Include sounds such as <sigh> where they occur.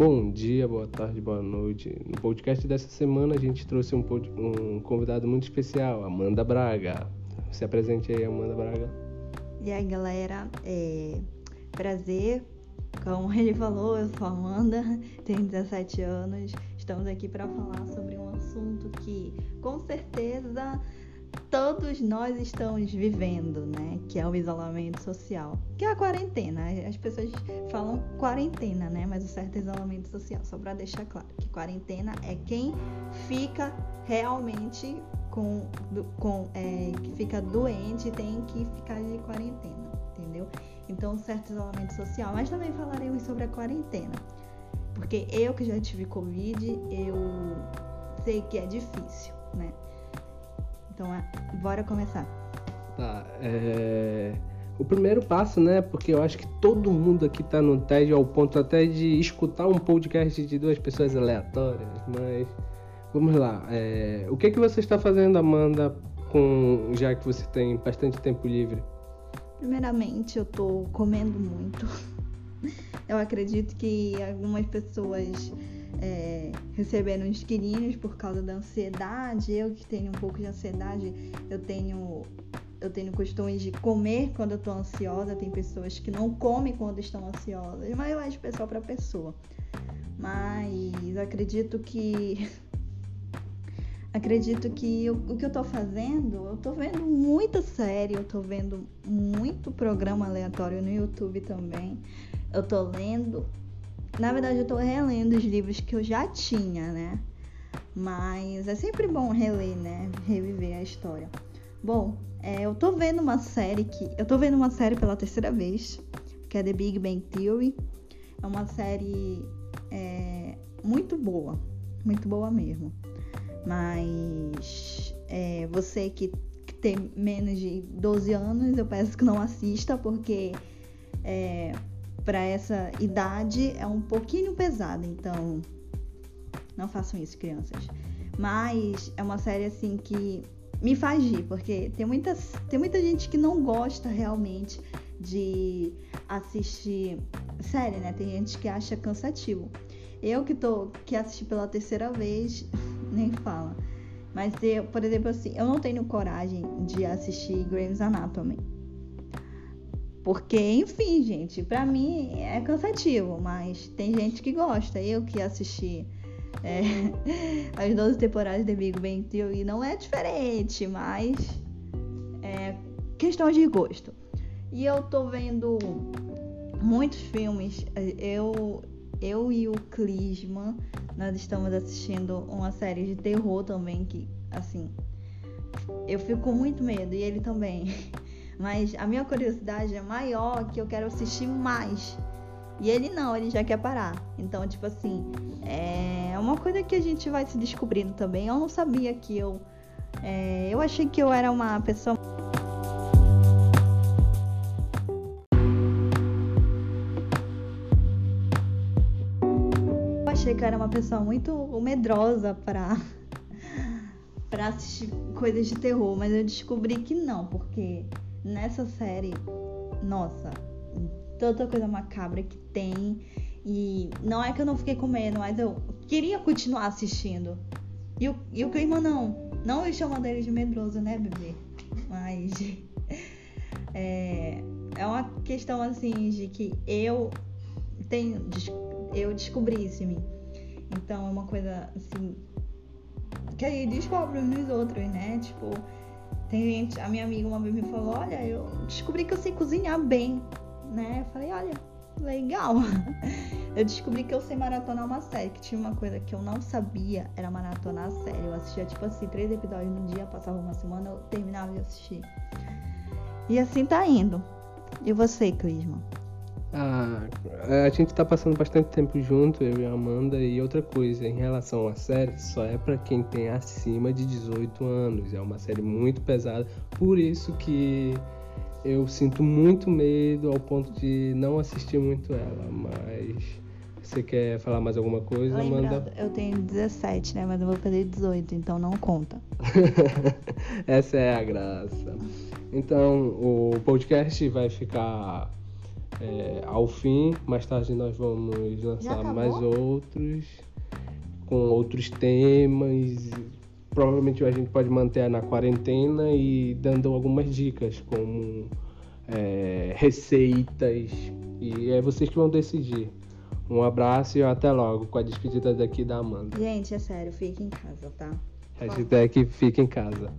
Bom dia, boa tarde, boa noite. No podcast dessa semana a gente trouxe um, um convidado muito especial, Amanda Braga. Se apresente aí, Amanda Braga. E aí, galera, é... prazer. Como <laughs> ele falou, eu sou Amanda, <laughs> tenho 17 anos. Estamos aqui para falar sobre um assunto que, com certeza, todos nós estamos vivendo, né? Que é o isolamento social, que é a quarentena. As pessoas falam quarentena, né? Mas o certo é isolamento social. Só para deixar claro que quarentena é quem fica realmente com, com é, que fica doente e tem que ficar de quarentena, entendeu? Então, certo isolamento social. Mas também falaremos sobre a quarentena, porque eu que já tive covid, eu sei que é difícil, né? Então, é, bora começar. Tá, é... O primeiro passo, né? Porque eu acho que todo mundo aqui tá no TED ao ponto até de escutar um podcast de duas pessoas aleatórias, mas vamos lá. É... O que que você está fazendo, Amanda, com já que você tem bastante tempo livre? Primeiramente, eu tô comendo muito. <laughs> Eu acredito que algumas pessoas é, receberam uns quilinhos por causa da ansiedade. Eu que tenho um pouco de ansiedade, eu tenho eu tenho costume de comer quando eu tô ansiosa. Tem pessoas que não comem quando estão ansiosas, mas vai de pessoa para pessoa. Mas acredito que <laughs> acredito que eu, o que eu tô fazendo, eu tô vendo muita série, eu tô vendo muito programa aleatório no YouTube também. Eu tô lendo na verdade, eu tô relendo os livros que eu já tinha, né? Mas é sempre bom reler, né? Reviver a história. Bom, é, eu tô vendo uma série que. Eu tô vendo uma série pela terceira vez, que é The Big Bang Theory. É uma série é, muito boa. Muito boa mesmo. Mas é, você que, que, tem menos de 12 anos, eu peço que não assista, porque é, para essa idade é um pouquinho pesada, então não façam isso, crianças. Mas é uma série assim que me faz rir, porque tem, muitas, tem muita gente que não gosta realmente de assistir série, né? Tem gente que acha cansativo. Eu que tô que assisti pela terceira vez, <laughs> nem fala. Mas eu, por exemplo, assim, eu não tenho coragem de assistir Grey's Anatomy. Porque, enfim, gente, para mim é cansativo, mas tem gente que gosta. Eu que assisti é, <laughs> as 12 temporadas de Big Bang Theory não é diferente, mas é questão de gosto. E eu tô vendo muitos filmes. Eu, eu e o Clisman, nós estamos assistindo uma série de terror também que, assim, eu fico com muito medo e ele também. <laughs> Mas a minha curiosidade é maior que eu quero assistir mais. E ele não, ele já quer parar. Então, tipo assim, é uma coisa que a gente vai se descobrindo também. Eu não sabia que eu. É, eu achei que eu era uma pessoa. Eu achei que eu era uma pessoa muito medrosa para para assistir coisas de terror, mas eu descobri que não, porque nessa série, nossa, tanta coisa macabra que tem. E não é que eu não fiquei com medo, mas eu queria continuar assistindo. E o, e o clima não. Não eu chamo dele de medroso, né, bebê? Mas. <laughs> É, é uma questão assim de que eu tenho. Eu descobri isso em mim. Então é uma coisa assim. Que aí descobre nos outros, né? Tipo, tem gente, a minha amiga uma vez me falou, olha, eu descobri que eu sei cozinhar bem, né? Eu falei, olha, legal. <laughs> Eu descobri que eu sei maratonar uma série, que tinha uma coisa que eu não sabia, era maratonar a série. Eu assistia, tipo assim, três episódios no dia, passava uma semana, eu terminava de assistir. E assim tá indo. E você, Clisma? Ah, a gente tá passando bastante tempo junto, eu e a Amanda, e outra coisa, em relação à série, só é para quem tem acima de 18 anos. É uma série muito pesada, por isso que eu sinto muito medo ao ponto de não assistir muito ela, mas você quer falar mais alguma coisa, Lembrando, Amanda? Eu tenho 17, né? Mas eu vou fazer 18, então não conta. <laughs> Essa é a graça. Então, o podcast vai ficar é, ao fim. Mais tarde nós vamos lançar mais outros, com outros temas. Provavelmente a gente pode manter na quarentena e dando algumas dicas, como é, receitas. E é vocês que vão decidir. Um abraço e até logo com a despedida daqui da Amanda. Gente, é sério, fique em casa, tá? Hashtag fica em casa.